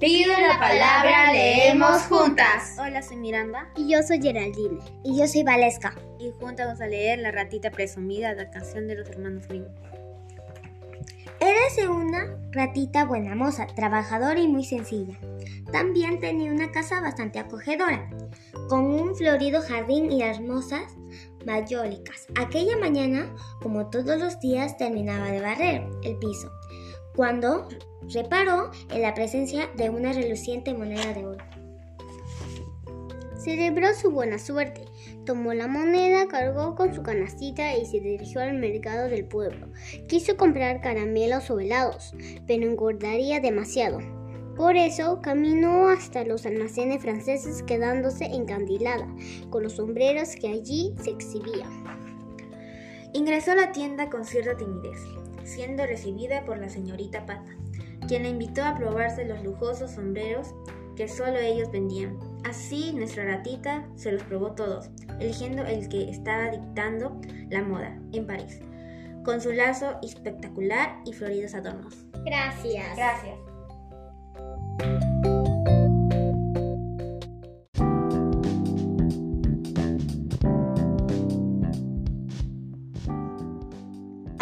Pido la palabra, leemos juntas. Hola, soy Miranda. Y yo soy Geraldine. Y yo soy Valesca. Y juntas vamos a leer La ratita presumida, la canción de los hermanos Grimm. Érase una ratita buena moza, trabajadora y muy sencilla. También tenía una casa bastante acogedora, con un florido jardín y hermosas mayólicas. Aquella mañana, como todos los días, terminaba de barrer el piso, cuando reparó en la presencia de una reluciente moneda de oro. Celebró su buena suerte, tomó la moneda, cargó con su canastita y se dirigió al mercado del pueblo. Quiso comprar caramelos o helados, pero engordaría demasiado. Por eso caminó hasta los almacenes franceses quedándose encandilada con los sombreros que allí se exhibían. Ingresó a la tienda con cierta timidez, siendo recibida por la señorita Pata, quien la invitó a probarse los lujosos sombreros que solo ellos vendían. Así nuestra ratita se los probó todos, eligiendo el que estaba dictando la moda en París, con su lazo espectacular y floridos adornos. Gracias. Gracias.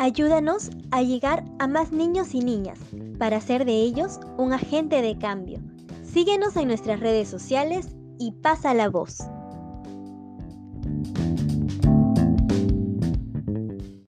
Ayúdanos a llegar a más niños y niñas para hacer de ellos un agente de cambio. Síguenos en nuestras redes sociales y pasa la voz.